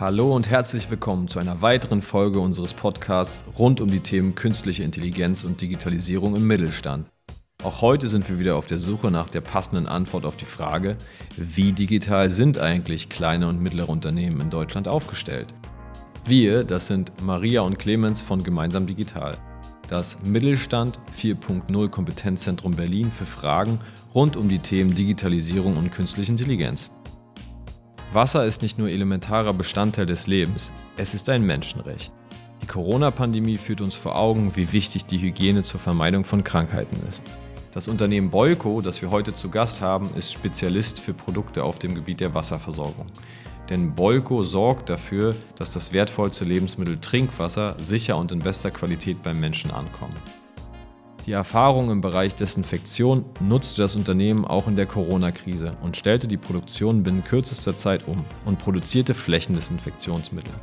Hallo und herzlich willkommen zu einer weiteren Folge unseres Podcasts rund um die Themen künstliche Intelligenz und Digitalisierung im Mittelstand. Auch heute sind wir wieder auf der Suche nach der passenden Antwort auf die Frage, wie digital sind eigentlich kleine und mittlere Unternehmen in Deutschland aufgestellt? Wir, das sind Maria und Clemens von Gemeinsam Digital, das Mittelstand 4.0 Kompetenzzentrum Berlin für Fragen rund um die Themen Digitalisierung und künstliche Intelligenz. Wasser ist nicht nur elementarer Bestandteil des Lebens, es ist ein Menschenrecht. Die Corona-Pandemie führt uns vor Augen, wie wichtig die Hygiene zur Vermeidung von Krankheiten ist. Das Unternehmen Boyko, das wir heute zu Gast haben, ist Spezialist für Produkte auf dem Gebiet der Wasserversorgung. Denn Bolko sorgt dafür, dass das wertvollste Lebensmittel Trinkwasser sicher und in bester Qualität beim Menschen ankommt. Die Erfahrung im Bereich Desinfektion nutzte das Unternehmen auch in der Corona-Krise und stellte die Produktion binnen kürzester Zeit um und produzierte Flächendesinfektionsmittel.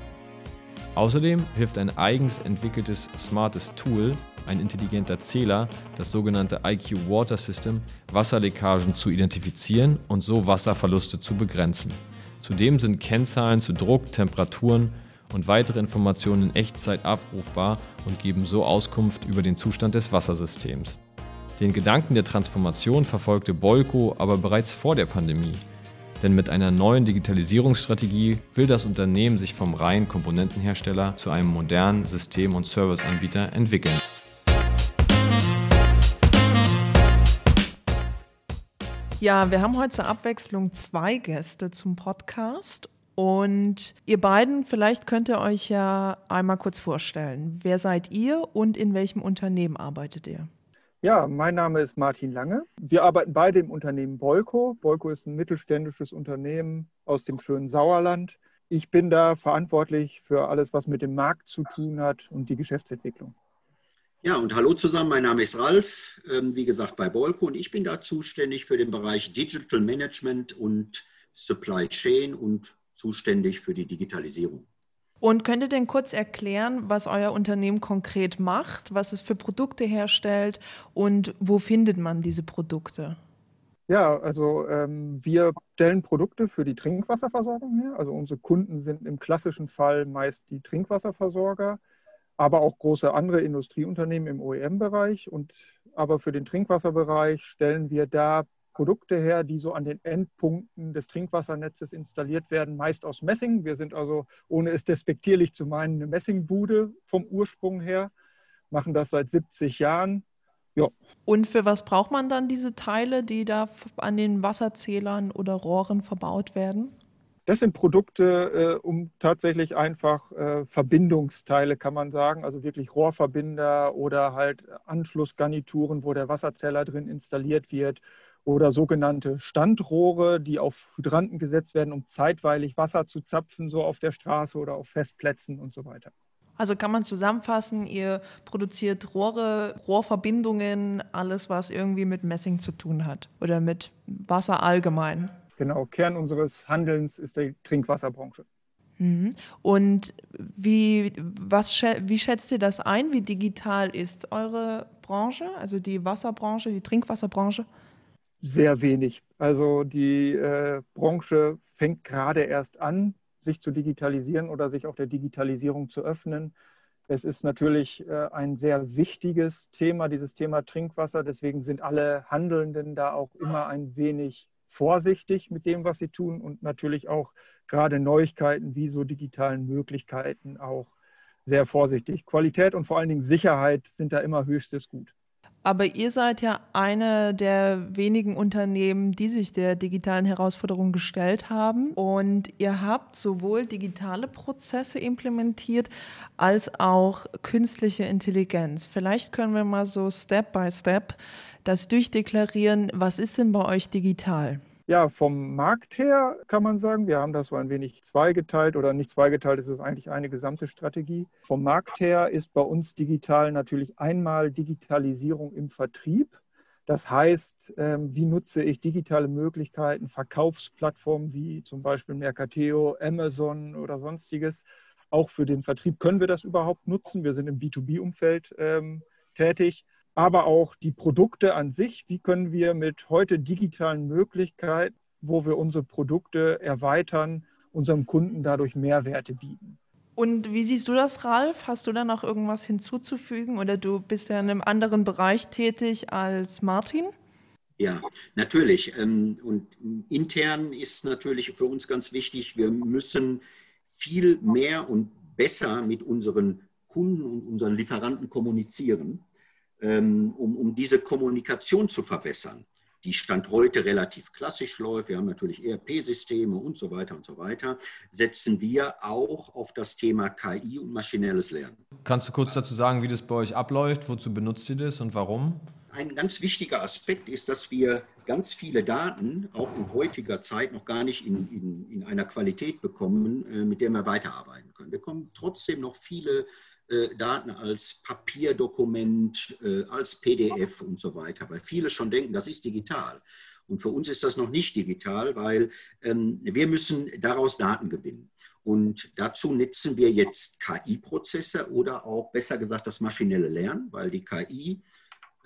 Außerdem hilft ein eigens entwickeltes smartes Tool, ein intelligenter Zähler, das sogenannte IQ Water System, Wasserleckagen zu identifizieren und so Wasserverluste zu begrenzen. Zudem sind Kennzahlen zu Druck, Temperaturen und weitere Informationen in Echtzeit abrufbar und geben so Auskunft über den Zustand des Wassersystems. Den Gedanken der Transformation verfolgte Bolko aber bereits vor der Pandemie. Denn mit einer neuen Digitalisierungsstrategie will das Unternehmen sich vom reinen Komponentenhersteller zu einem modernen System- und Serviceanbieter entwickeln. Ja, wir haben heute zur Abwechslung zwei Gäste zum Podcast und ihr beiden, vielleicht könnt ihr euch ja einmal kurz vorstellen. Wer seid ihr und in welchem Unternehmen arbeitet ihr? Ja, mein Name ist Martin Lange. Wir arbeiten beide im Unternehmen Bolko. Bolko ist ein mittelständisches Unternehmen aus dem schönen Sauerland. Ich bin da verantwortlich für alles, was mit dem Markt zu tun hat und die Geschäftsentwicklung. Ja, und hallo zusammen, mein Name ist Ralf, ähm, wie gesagt bei Bolko und ich bin da zuständig für den Bereich Digital Management und Supply Chain und zuständig für die Digitalisierung. Und könnt ihr denn kurz erklären, was euer Unternehmen konkret macht, was es für Produkte herstellt und wo findet man diese Produkte? Ja, also ähm, wir stellen Produkte für die Trinkwasserversorgung her. Also unsere Kunden sind im klassischen Fall meist die Trinkwasserversorger, aber auch große andere Industrieunternehmen im OEM-Bereich. Und aber für den Trinkwasserbereich stellen wir da Produkte her, die so an den Endpunkten des Trinkwassernetzes installiert werden, meist aus Messing. Wir sind also, ohne es despektierlich zu meinen, eine Messingbude vom Ursprung her, machen das seit 70 Jahren. Ja. Und für was braucht man dann diese Teile, die da an den Wasserzählern oder Rohren verbaut werden? Das sind Produkte, äh, um tatsächlich einfach äh, Verbindungsteile, kann man sagen, also wirklich Rohrverbinder oder halt Anschlussgarnituren, wo der Wasserzähler drin installiert wird oder sogenannte Standrohre, die auf Hydranten gesetzt werden, um zeitweilig Wasser zu zapfen, so auf der Straße oder auf Festplätzen und so weiter. Also kann man zusammenfassen, ihr produziert Rohre, Rohrverbindungen, alles, was irgendwie mit Messing zu tun hat oder mit Wasser allgemein. Genau, Kern unseres Handelns ist die Trinkwasserbranche. Mhm. Und wie, was, wie schätzt ihr das ein? Wie digital ist eure Branche, also die Wasserbranche, die Trinkwasserbranche? Sehr wenig. Also die äh, Branche fängt gerade erst an, sich zu digitalisieren oder sich auch der Digitalisierung zu öffnen. Es ist natürlich äh, ein sehr wichtiges Thema, dieses Thema Trinkwasser. Deswegen sind alle Handelnden da auch immer ein wenig vorsichtig mit dem, was sie tun und natürlich auch gerade Neuigkeiten wie so digitalen Möglichkeiten auch sehr vorsichtig. Qualität und vor allen Dingen Sicherheit sind da immer höchstes Gut. Aber ihr seid ja eine der wenigen Unternehmen, die sich der digitalen Herausforderung gestellt haben. Und ihr habt sowohl digitale Prozesse implementiert als auch künstliche Intelligenz. Vielleicht können wir mal so Step by Step das durchdeklarieren. Was ist denn bei euch digital? Ja, vom Markt her kann man sagen, wir haben das so ein wenig zweigeteilt oder nicht zweigeteilt, es ist eigentlich eine gesamte Strategie. Vom Markt her ist bei uns digital natürlich einmal Digitalisierung im Vertrieb. Das heißt, ähm, wie nutze ich digitale Möglichkeiten, Verkaufsplattformen wie zum Beispiel Mercateo, Amazon oder sonstiges. Auch für den Vertrieb können wir das überhaupt nutzen. Wir sind im B2B-Umfeld ähm, tätig aber auch die Produkte an sich. Wie können wir mit heute digitalen Möglichkeiten, wo wir unsere Produkte erweitern, unserem Kunden dadurch Mehrwerte bieten? Und wie siehst du das, Ralf? Hast du da noch irgendwas hinzuzufügen oder du bist ja in einem anderen Bereich tätig als Martin? Ja, natürlich. Ähm, und intern ist natürlich für uns ganz wichtig, wir müssen viel mehr und besser mit unseren Kunden und unseren Lieferanten kommunizieren. Ähm, um, um diese Kommunikation zu verbessern, die Stand heute relativ klassisch läuft, wir haben natürlich ERP-Systeme und so weiter und so weiter, setzen wir auch auf das Thema KI und maschinelles Lernen. Kannst du kurz dazu sagen, wie das bei euch abläuft? Wozu benutzt ihr das und warum? Ein ganz wichtiger Aspekt ist, dass wir ganz viele Daten auch in heutiger Zeit noch gar nicht in, in, in einer Qualität bekommen, äh, mit der wir weiterarbeiten können. Wir bekommen trotzdem noch viele äh, Daten als Papierdokument, äh, als PDF und so weiter, weil viele schon denken, das ist digital. Und für uns ist das noch nicht digital, weil ähm, wir müssen daraus Daten gewinnen. Und dazu nutzen wir jetzt KI-Prozesse oder auch besser gesagt das maschinelle Lernen, weil die KI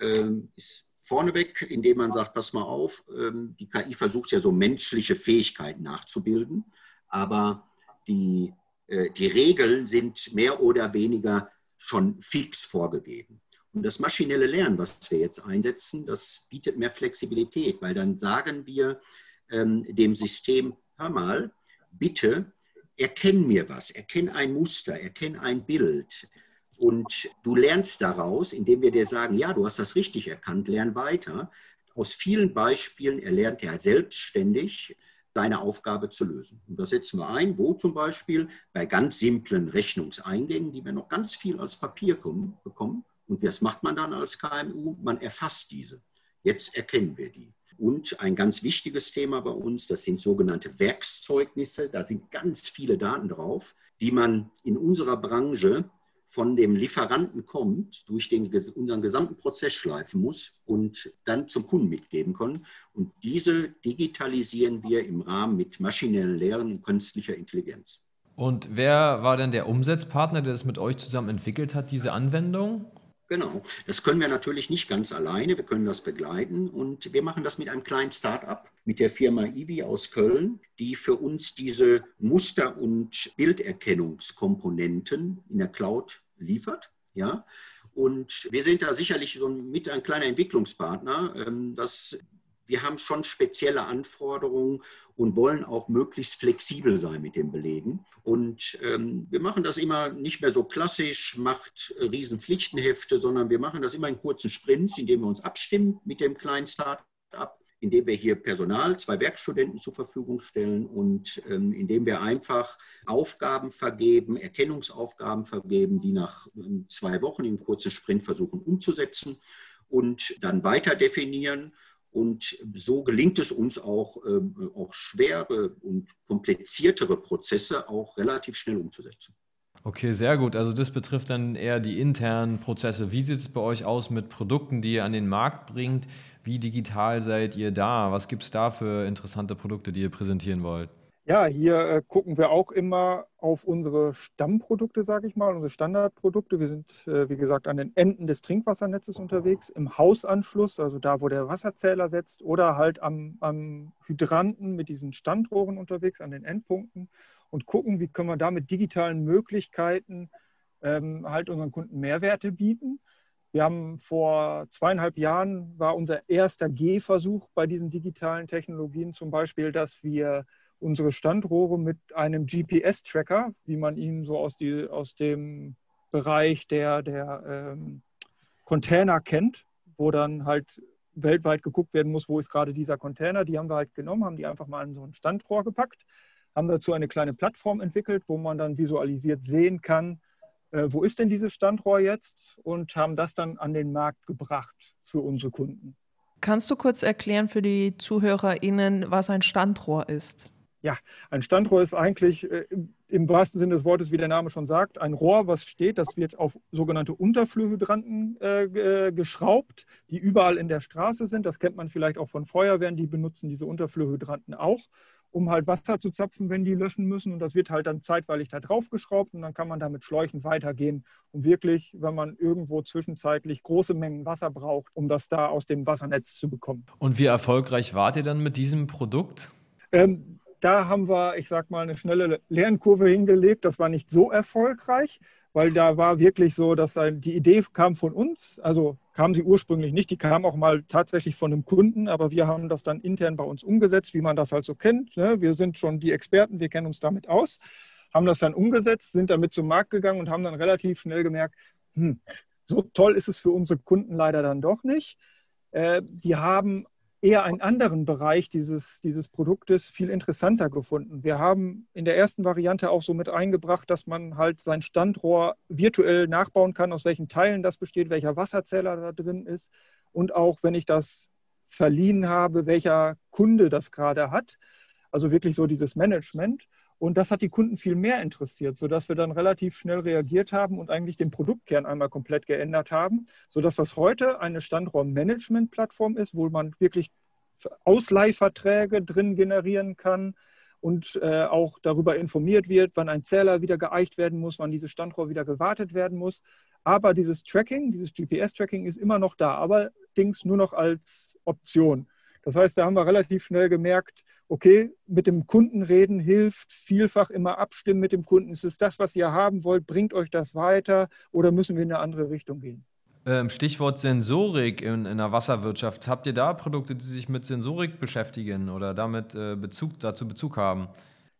ähm, ist vorneweg, indem man sagt, pass mal auf, ähm, die KI versucht ja so menschliche Fähigkeiten nachzubilden, aber die äh, die Regeln sind mehr oder weniger schon fix vorgegeben. Und das maschinelle Lernen, was wir jetzt einsetzen, das bietet mehr Flexibilität, weil dann sagen wir ähm, dem System, hör mal, bitte erkenn mir was, erkenn ein Muster, erkenn ein Bild. Und du lernst daraus, indem wir dir sagen, ja, du hast das richtig erkannt, lern weiter. Aus vielen Beispielen erlernt er selbstständig deine Aufgabe zu lösen. Und da setzen wir ein, wo zum Beispiel bei ganz simplen Rechnungseingängen, die wir noch ganz viel als Papier kommen, bekommen. Und was macht man dann als KMU? Man erfasst diese. Jetzt erkennen wir die. Und ein ganz wichtiges Thema bei uns, das sind sogenannte Werkszeugnisse. Da sind ganz viele Daten drauf, die man in unserer Branche von dem Lieferanten kommt, durch den, unseren gesamten Prozess schleifen muss und dann zum Kunden mitgeben kann. Und diese digitalisieren wir im Rahmen mit maschinellen Lehren und künstlicher Intelligenz. Und wer war denn der Umsetzpartner, der das mit euch zusammen entwickelt hat, diese Anwendung? Genau, das können wir natürlich nicht ganz alleine, wir können das begleiten und wir machen das mit einem kleinen Start-up, mit der Firma Ivi aus Köln, die für uns diese Muster- und Bilderkennungskomponenten in der Cloud liefert. Ja? Und wir sind da sicherlich so mit ein kleiner Entwicklungspartner. Ähm, das wir haben schon spezielle Anforderungen und wollen auch möglichst flexibel sein mit den Belegen. Und ähm, wir machen das immer nicht mehr so klassisch, macht Riesenpflichtenhefte, sondern wir machen das immer in kurzen Sprints, indem wir uns abstimmen mit dem kleinen Start-up, indem wir hier Personal, zwei Werkstudenten zur Verfügung stellen und ähm, indem wir einfach Aufgaben vergeben, Erkennungsaufgaben vergeben, die nach ähm, zwei Wochen im kurzen Sprint versuchen umzusetzen und dann weiter definieren und so gelingt es uns auch, ähm, auch schwere und kompliziertere Prozesse auch relativ schnell umzusetzen. Okay, sehr gut. Also das betrifft dann eher die internen Prozesse. Wie sieht es bei euch aus mit Produkten, die ihr an den Markt bringt? Wie digital seid ihr da? Was gibt es da für interessante Produkte, die ihr präsentieren wollt? Ja, hier äh, gucken wir auch immer auf unsere Stammprodukte, sage ich mal, unsere Standardprodukte. Wir sind, äh, wie gesagt, an den Enden des Trinkwassernetzes unterwegs, im Hausanschluss, also da, wo der Wasserzähler setzt, oder halt am, am Hydranten mit diesen Standrohren unterwegs, an den Endpunkten und gucken, wie können wir da mit digitalen Möglichkeiten ähm, halt unseren Kunden Mehrwerte bieten. Wir haben vor zweieinhalb Jahren war unser erster Gehversuch bei diesen digitalen Technologien zum Beispiel, dass wir unsere Standrohre mit einem GPS-Tracker, wie man ihn so aus, die, aus dem Bereich der, der ähm, Container kennt, wo dann halt weltweit geguckt werden muss, wo ist gerade dieser Container. Die haben wir halt genommen, haben die einfach mal in so ein Standrohr gepackt, haben dazu eine kleine Plattform entwickelt, wo man dann visualisiert sehen kann, äh, wo ist denn dieses Standrohr jetzt und haben das dann an den Markt gebracht für unsere Kunden. Kannst du kurz erklären für die ZuhörerInnen, was ein Standrohr ist? Ja, ein Standrohr ist eigentlich äh, im wahrsten Sinne des Wortes, wie der Name schon sagt, ein Rohr, was steht. Das wird auf sogenannte Unterflurhydranten äh, geschraubt, die überall in der Straße sind. Das kennt man vielleicht auch von Feuerwehren, die benutzen diese Unterflurhydranten auch um halt Wasser zu zapfen, wenn die löschen müssen. Und das wird halt dann zeitweilig da drauf geschraubt und dann kann man da mit Schläuchen weitergehen. Und wirklich, wenn man irgendwo zwischenzeitlich große Mengen Wasser braucht, um das da aus dem Wassernetz zu bekommen. Und wie erfolgreich wart ihr dann mit diesem Produkt? Ähm, da haben wir, ich sag mal, eine schnelle Lernkurve hingelegt. Das war nicht so erfolgreich weil da war wirklich so, dass die Idee kam von uns, also kam sie ursprünglich nicht, die kam auch mal tatsächlich von einem Kunden, aber wir haben das dann intern bei uns umgesetzt, wie man das halt so kennt. Ne? Wir sind schon die Experten, wir kennen uns damit aus, haben das dann umgesetzt, sind damit zum Markt gegangen und haben dann relativ schnell gemerkt, hm, so toll ist es für unsere Kunden leider dann doch nicht. Äh, die haben eher einen anderen Bereich dieses, dieses Produktes viel interessanter gefunden. Wir haben in der ersten Variante auch so mit eingebracht, dass man halt sein Standrohr virtuell nachbauen kann, aus welchen Teilen das besteht, welcher Wasserzähler da drin ist und auch, wenn ich das verliehen habe, welcher Kunde das gerade hat. Also wirklich so dieses Management. Und das hat die Kunden viel mehr interessiert, sodass wir dann relativ schnell reagiert haben und eigentlich den Produktkern einmal komplett geändert haben, sodass das heute eine Standraummanagement-Plattform ist, wo man wirklich Ausleihverträge drin generieren kann und äh, auch darüber informiert wird, wann ein Zähler wieder geeicht werden muss, wann dieses Standrohr wieder gewartet werden muss. Aber dieses Tracking, dieses GPS-Tracking ist immer noch da, allerdings nur noch als Option. Das heißt, da haben wir relativ schnell gemerkt, okay, mit dem Kunden reden hilft, vielfach immer abstimmen mit dem Kunden. Ist es das, was ihr haben wollt? Bringt euch das weiter oder müssen wir in eine andere Richtung gehen? Ähm, Stichwort Sensorik in, in, der Wasserwirtschaft. Habt ihr da Produkte, die sich mit Sensorik beschäftigen oder damit äh, Bezug, dazu Bezug haben?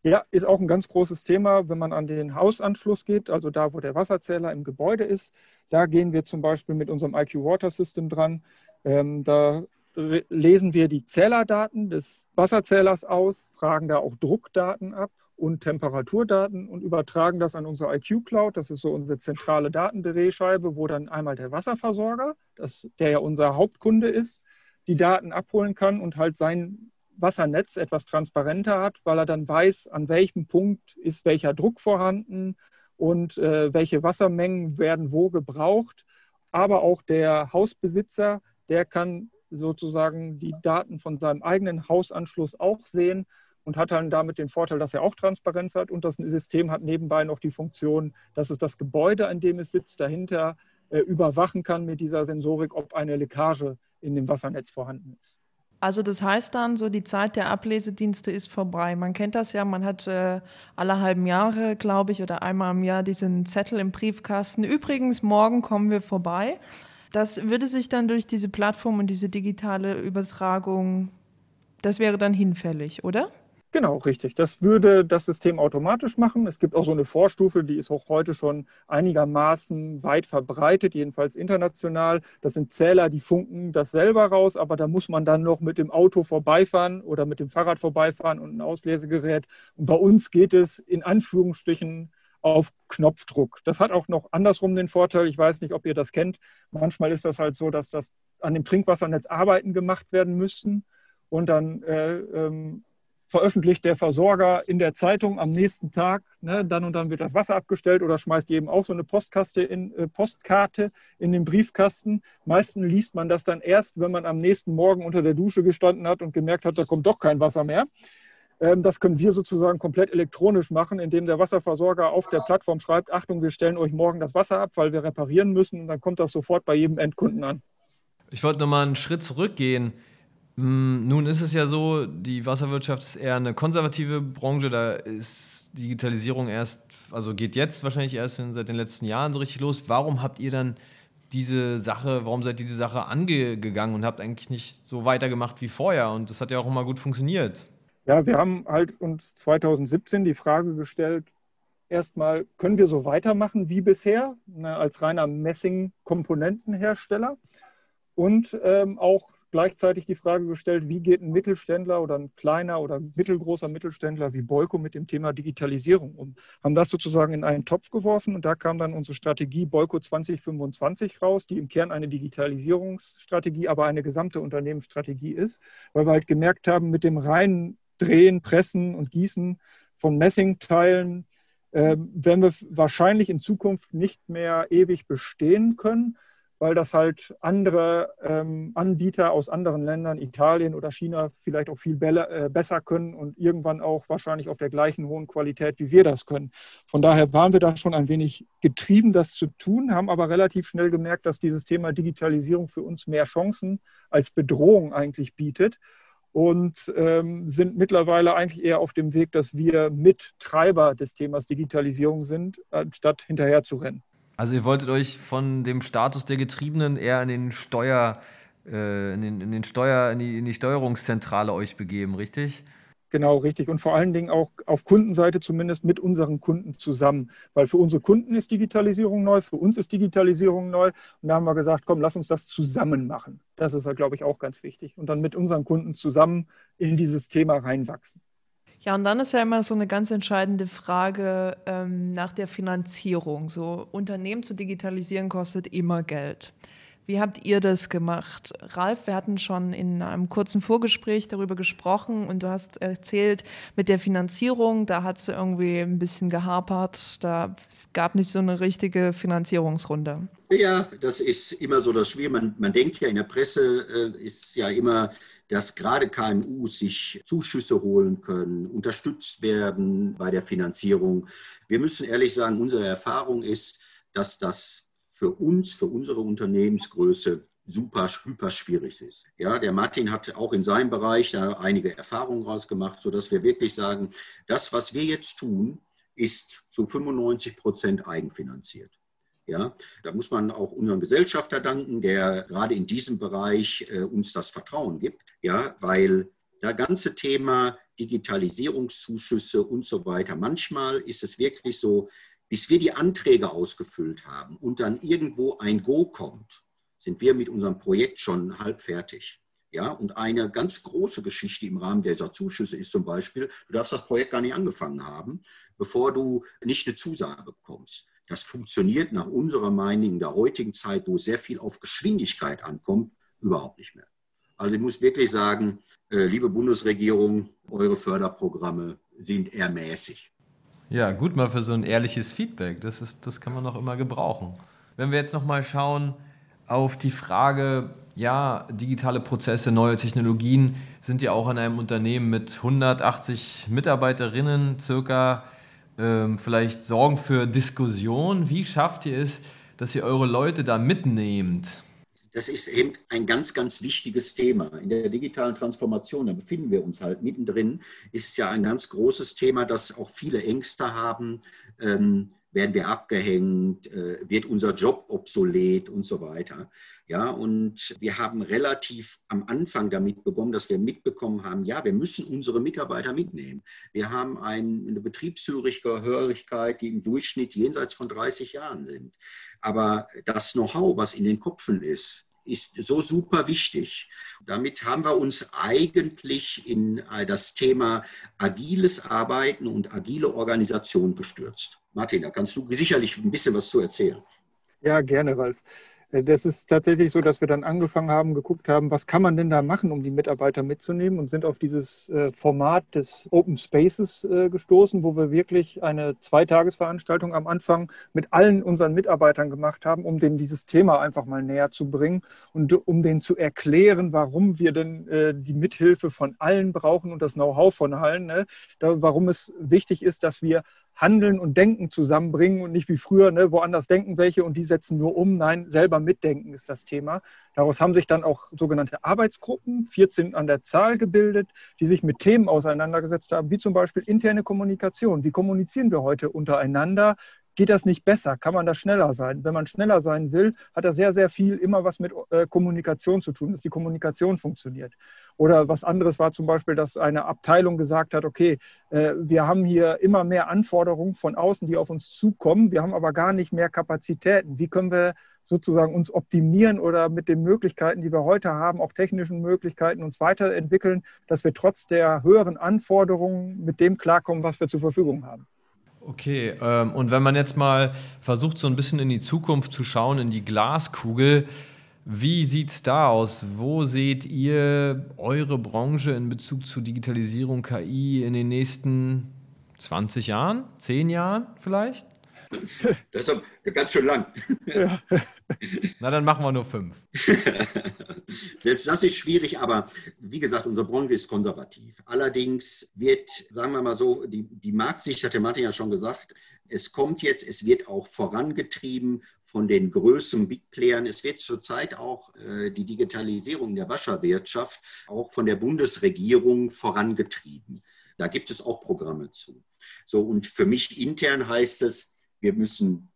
Ja, ist auch ein ganz großes Thema, wenn man an den Hausanschluss geht, also da, wo der Wasserzähler im Gebäude ist. Da gehen wir zum Beispiel mit unserem IQ Water System dran. Ähm, da lesen wir die Zählerdaten des Wasserzählers aus, fragen da auch Druckdaten ab und Temperaturdaten und übertragen das an unsere IQ Cloud. Das ist so unsere zentrale Datendrehscheibe, wo dann einmal der Wasserversorger, das, der ja unser Hauptkunde ist, die Daten abholen kann und halt sein Wassernetz etwas transparenter hat, weil er dann weiß, an welchem Punkt ist welcher Druck vorhanden und äh, welche Wassermengen werden wo gebraucht. Aber auch der Hausbesitzer, der kann sozusagen die Daten von seinem eigenen Hausanschluss auch sehen und hat dann damit den Vorteil, dass er auch Transparenz hat und das System hat nebenbei noch die Funktion, dass es das Gebäude, an dem es sitzt, dahinter äh, überwachen kann mit dieser Sensorik, ob eine Leckage in dem Wassernetz vorhanden ist. Also das heißt dann, so die Zeit der Ablesedienste ist vorbei. Man kennt das ja, man hat äh, alle halben Jahre, glaube ich, oder einmal im Jahr diesen Zettel im Briefkasten. Übrigens, morgen kommen wir vorbei. Das würde sich dann durch diese Plattform und diese digitale Übertragung, das wäre dann hinfällig, oder? Genau, richtig. Das würde das System automatisch machen. Es gibt auch so eine Vorstufe, die ist auch heute schon einigermaßen weit verbreitet, jedenfalls international. Das sind Zähler, die funken das selber raus, aber da muss man dann noch mit dem Auto vorbeifahren oder mit dem Fahrrad vorbeifahren und ein Auslesegerät. Und bei uns geht es in Anführungsstrichen auf Knopfdruck. Das hat auch noch andersrum den Vorteil, ich weiß nicht, ob ihr das kennt. Manchmal ist das halt so, dass das an dem Trinkwassernetz Arbeiten gemacht werden müssen und dann äh, ähm, veröffentlicht der Versorger in der Zeitung am nächsten Tag, ne, dann und dann wird das Wasser abgestellt oder schmeißt jedem auch so eine Postkaste in, äh, Postkarte in den Briefkasten. Meistens liest man das dann erst, wenn man am nächsten Morgen unter der Dusche gestanden hat und gemerkt hat, da kommt doch kein Wasser mehr. Ähm, das können wir sozusagen komplett elektronisch machen, indem der Wasserversorger auf der Plattform schreibt, Achtung, wir stellen euch morgen das Wasser ab, weil wir reparieren müssen. Und dann kommt das sofort bei jedem Endkunden an. Ich wollte nochmal einen Schritt zurückgehen. Hm, nun ist es ja so, die Wasserwirtschaft ist eher eine konservative Branche. Da ist Digitalisierung erst, also geht jetzt wahrscheinlich erst seit den letzten Jahren so richtig los. Warum habt ihr dann diese Sache, warum seid ihr diese Sache angegangen und habt eigentlich nicht so weitergemacht wie vorher? Und das hat ja auch immer gut funktioniert. Ja, wir haben halt uns 2017 die Frage gestellt, erstmal, können wir so weitermachen wie bisher, ne, als reiner Messing-Komponentenhersteller? Und ähm, auch gleichzeitig die Frage gestellt, wie geht ein Mittelständler oder ein kleiner oder mittelgroßer Mittelständler wie Bolko mit dem Thema Digitalisierung um? Haben das sozusagen in einen Topf geworfen und da kam dann unsere Strategie Bolko 2025 raus, die im Kern eine Digitalisierungsstrategie, aber eine gesamte Unternehmensstrategie ist, weil wir halt gemerkt haben, mit dem reinen Drehen, Pressen und Gießen von Messingteilen äh, werden wir wahrscheinlich in Zukunft nicht mehr ewig bestehen können, weil das halt andere ähm, Anbieter aus anderen Ländern, Italien oder China, vielleicht auch viel äh, besser können und irgendwann auch wahrscheinlich auf der gleichen hohen Qualität, wie wir das können. Von daher waren wir da schon ein wenig getrieben, das zu tun, haben aber relativ schnell gemerkt, dass dieses Thema Digitalisierung für uns mehr Chancen als Bedrohung eigentlich bietet und ähm, sind mittlerweile eigentlich eher auf dem Weg, dass wir Mittreiber des Themas Digitalisierung sind, anstatt hinterher zu rennen. Also ihr wolltet euch von dem Status der Getriebenen eher in den Steuer, äh, in, den, in den Steuer, in die, in die Steuerungszentrale euch begeben, richtig? Genau, richtig. Und vor allen Dingen auch auf Kundenseite zumindest mit unseren Kunden zusammen. Weil für unsere Kunden ist Digitalisierung neu, für uns ist Digitalisierung neu. Und da haben wir gesagt, komm, lass uns das zusammen machen. Das ist, glaube ich, auch ganz wichtig. Und dann mit unseren Kunden zusammen in dieses Thema reinwachsen. Ja, und dann ist ja immer so eine ganz entscheidende Frage ähm, nach der Finanzierung. So Unternehmen zu digitalisieren kostet immer Geld. Wie habt ihr das gemacht? Ralf, wir hatten schon in einem kurzen Vorgespräch darüber gesprochen und du hast erzählt, mit der Finanzierung, da hat es irgendwie ein bisschen gehapert. Da es gab nicht so eine richtige Finanzierungsrunde. Ja, das ist immer so das Schwierige. Man, man denkt ja in der Presse, äh, ist ja immer, dass gerade KMU sich Zuschüsse holen können, unterstützt werden bei der Finanzierung. Wir müssen ehrlich sagen, unsere Erfahrung ist, dass das für uns, für unsere Unternehmensgröße super, super schwierig ist. Ja, der Martin hat auch in seinem Bereich da einige Erfahrungen rausgemacht, sodass wir wirklich sagen, das, was wir jetzt tun, ist zu 95 Prozent eigenfinanziert. Ja, da muss man auch unserem Gesellschafter danken, der gerade in diesem Bereich äh, uns das Vertrauen gibt. Ja, weil das ganze Thema Digitalisierungszuschüsse und so weiter, manchmal ist es wirklich so, bis wir die Anträge ausgefüllt haben und dann irgendwo ein Go kommt, sind wir mit unserem Projekt schon halb fertig. Ja, und eine ganz große Geschichte im Rahmen dieser Zuschüsse ist zum Beispiel, du darfst das Projekt gar nicht angefangen haben, bevor du nicht eine Zusage bekommst. Das funktioniert nach unserer Meinung in der heutigen Zeit, wo sehr viel auf Geschwindigkeit ankommt, überhaupt nicht mehr. Also ich muss wirklich sagen, äh, liebe Bundesregierung, eure Förderprogramme sind eher mäßig. Ja, gut mal für so ein ehrliches Feedback. Das, ist, das kann man auch immer gebrauchen. Wenn wir jetzt nochmal schauen auf die Frage, ja, digitale Prozesse, neue Technologien sind ja auch in einem Unternehmen mit 180 Mitarbeiterinnen circa ähm, vielleicht sorgen für Diskussion. Wie schafft ihr es, dass ihr eure Leute da mitnehmt? Das ist eben ein ganz, ganz wichtiges Thema. In der digitalen Transformation, da befinden wir uns halt mittendrin, ist ja ein ganz großes Thema, das auch viele Ängste haben. Ähm, werden wir abgehängt? Äh, wird unser Job obsolet und so weiter? Ja, und wir haben relativ am Anfang damit begonnen, dass wir mitbekommen haben, ja, wir müssen unsere Mitarbeiter mitnehmen. Wir haben eine Betriebshörigkeit, die im Durchschnitt jenseits von 30 Jahren sind. Aber das Know-how, was in den Köpfen ist, ist so super wichtig. Damit haben wir uns eigentlich in äh, das Thema agiles Arbeiten und agile Organisation gestürzt. Martin, da kannst du sicherlich ein bisschen was zu erzählen. Ja, gerne, Ralf. Äh, das ist tatsächlich so, dass wir dann angefangen haben, geguckt haben, was kann man denn da machen, um die Mitarbeiter mitzunehmen und sind auf dieses äh, Format des Open Spaces äh, gestoßen, wo wir wirklich eine Zweitagesveranstaltung am Anfang mit allen unseren Mitarbeitern gemacht haben, um denen dieses Thema einfach mal näher zu bringen und um denen zu erklären, warum wir denn die Mithilfe von allen brauchen und das Know-how von allen, ne? warum es wichtig ist, dass wir Handeln und Denken zusammenbringen und nicht wie früher, ne, woanders denken welche und die setzen nur um. Nein, selber mitdenken ist das Thema. Daraus haben sich dann auch sogenannte Arbeitsgruppen, 14 an der Zahl gebildet, die sich mit Themen auseinandergesetzt haben, wie zum Beispiel interne Kommunikation. Wie kommunizieren wir heute untereinander? Geht das nicht besser? Kann man da schneller sein? Wenn man schneller sein will, hat das sehr, sehr viel immer was mit äh, Kommunikation zu tun, dass die Kommunikation funktioniert. Oder was anderes war zum Beispiel, dass eine Abteilung gesagt hat, okay, äh, wir haben hier immer mehr Anforderungen von außen, die auf uns zukommen, wir haben aber gar nicht mehr Kapazitäten. Wie können wir sozusagen uns optimieren oder mit den Möglichkeiten, die wir heute haben, auch technischen Möglichkeiten, uns weiterentwickeln, dass wir trotz der höheren Anforderungen mit dem klarkommen, was wir zur Verfügung haben. Okay, ähm, und wenn man jetzt mal versucht, so ein bisschen in die Zukunft zu schauen, in die Glaskugel, wie sieht es da aus? Wo seht ihr eure Branche in Bezug zu Digitalisierung, KI in den nächsten 20 Jahren, 10 Jahren vielleicht? Das ist ganz schön lang. Ja. Na, dann machen wir nur fünf. Selbst das ist schwierig, aber wie gesagt, unsere Branche ist konservativ. Allerdings wird, sagen wir mal so, die, die Marktsicht, hat der Martin ja schon gesagt, es kommt jetzt, es wird auch vorangetrieben von den größten Big Playern. Es wird zurzeit auch äh, die Digitalisierung der Wasserwirtschaft auch von der Bundesregierung vorangetrieben. Da gibt es auch Programme zu. So, und für mich intern heißt es, wir müssen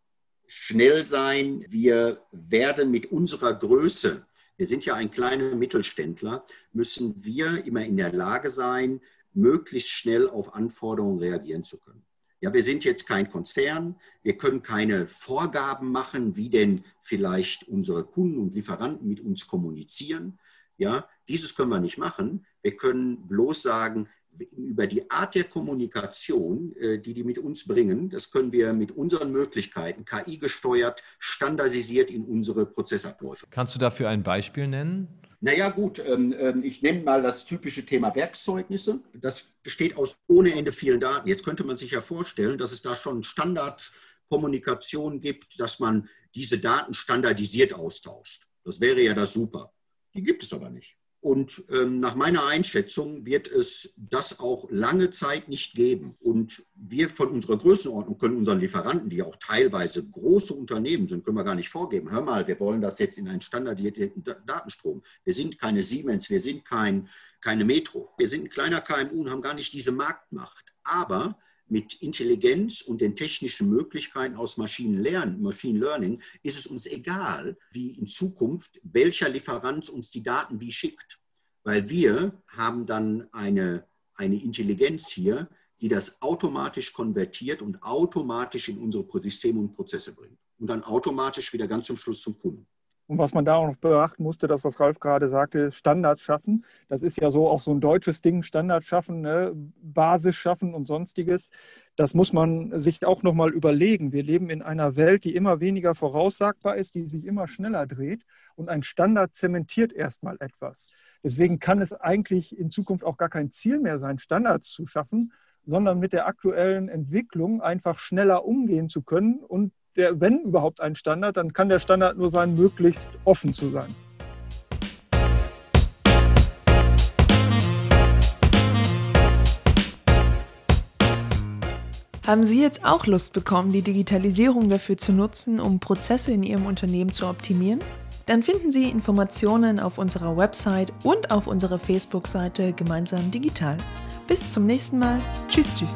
schnell sein. Wir werden mit unserer Größe, wir sind ja ein kleiner Mittelständler, müssen wir immer in der Lage sein, möglichst schnell auf Anforderungen reagieren zu können. Ja, wir sind jetzt kein Konzern, wir können keine Vorgaben machen, wie denn vielleicht unsere Kunden und Lieferanten mit uns kommunizieren. Ja, dieses können wir nicht machen. Wir können bloß sagen, über die Art der Kommunikation, äh, die die mit uns bringen, das können wir mit unseren Möglichkeiten, KI gesteuert, standardisiert in unsere Prozessabläufe. Kannst du dafür ein Beispiel nennen? Naja gut, ähm, ähm, ich nenne mal das typische Thema Werkszeugnisse. Das besteht aus ohne Ende vielen Daten. Jetzt könnte man sich ja vorstellen, dass es da schon Standardkommunikation gibt, dass man diese Daten standardisiert austauscht. Das wäre ja das Super. Die gibt es aber nicht. Und ähm, nach meiner Einschätzung wird es das auch lange Zeit nicht geben. Und wir von unserer Größenordnung können unseren Lieferanten, die auch teilweise große Unternehmen sind, können wir gar nicht vorgeben. Hör mal, wir wollen das jetzt in einen standardisierten Datenstrom. Wir sind keine Siemens, wir sind kein, keine Metro. Wir sind ein kleiner KMU und haben gar nicht diese Marktmacht. Aber mit Intelligenz und den technischen Möglichkeiten aus Machine Learning, Machine Learning ist es uns egal, wie in Zukunft welcher Lieferant uns die Daten wie schickt. Weil wir haben dann eine, eine Intelligenz hier, die das automatisch konvertiert und automatisch in unsere Systeme und Prozesse bringt. Und dann automatisch wieder ganz zum Schluss zum Kunden. Und was man da auch noch beachten musste, das, was Ralf gerade sagte, Standards schaffen. Das ist ja so auch so ein deutsches Ding, Standards schaffen, ne? Basis schaffen und sonstiges. Das muss man sich auch nochmal überlegen. Wir leben in einer Welt, die immer weniger voraussagbar ist, die sich immer schneller dreht. Und ein Standard zementiert erstmal etwas. Deswegen kann es eigentlich in Zukunft auch gar kein Ziel mehr sein, Standards zu schaffen, sondern mit der aktuellen Entwicklung einfach schneller umgehen zu können und der, wenn überhaupt ein Standard, dann kann der Standard nur sein, möglichst offen zu sein. Haben Sie jetzt auch Lust bekommen, die Digitalisierung dafür zu nutzen, um Prozesse in Ihrem Unternehmen zu optimieren? Dann finden Sie Informationen auf unserer Website und auf unserer Facebook-Seite Gemeinsam Digital. Bis zum nächsten Mal. Tschüss, tschüss.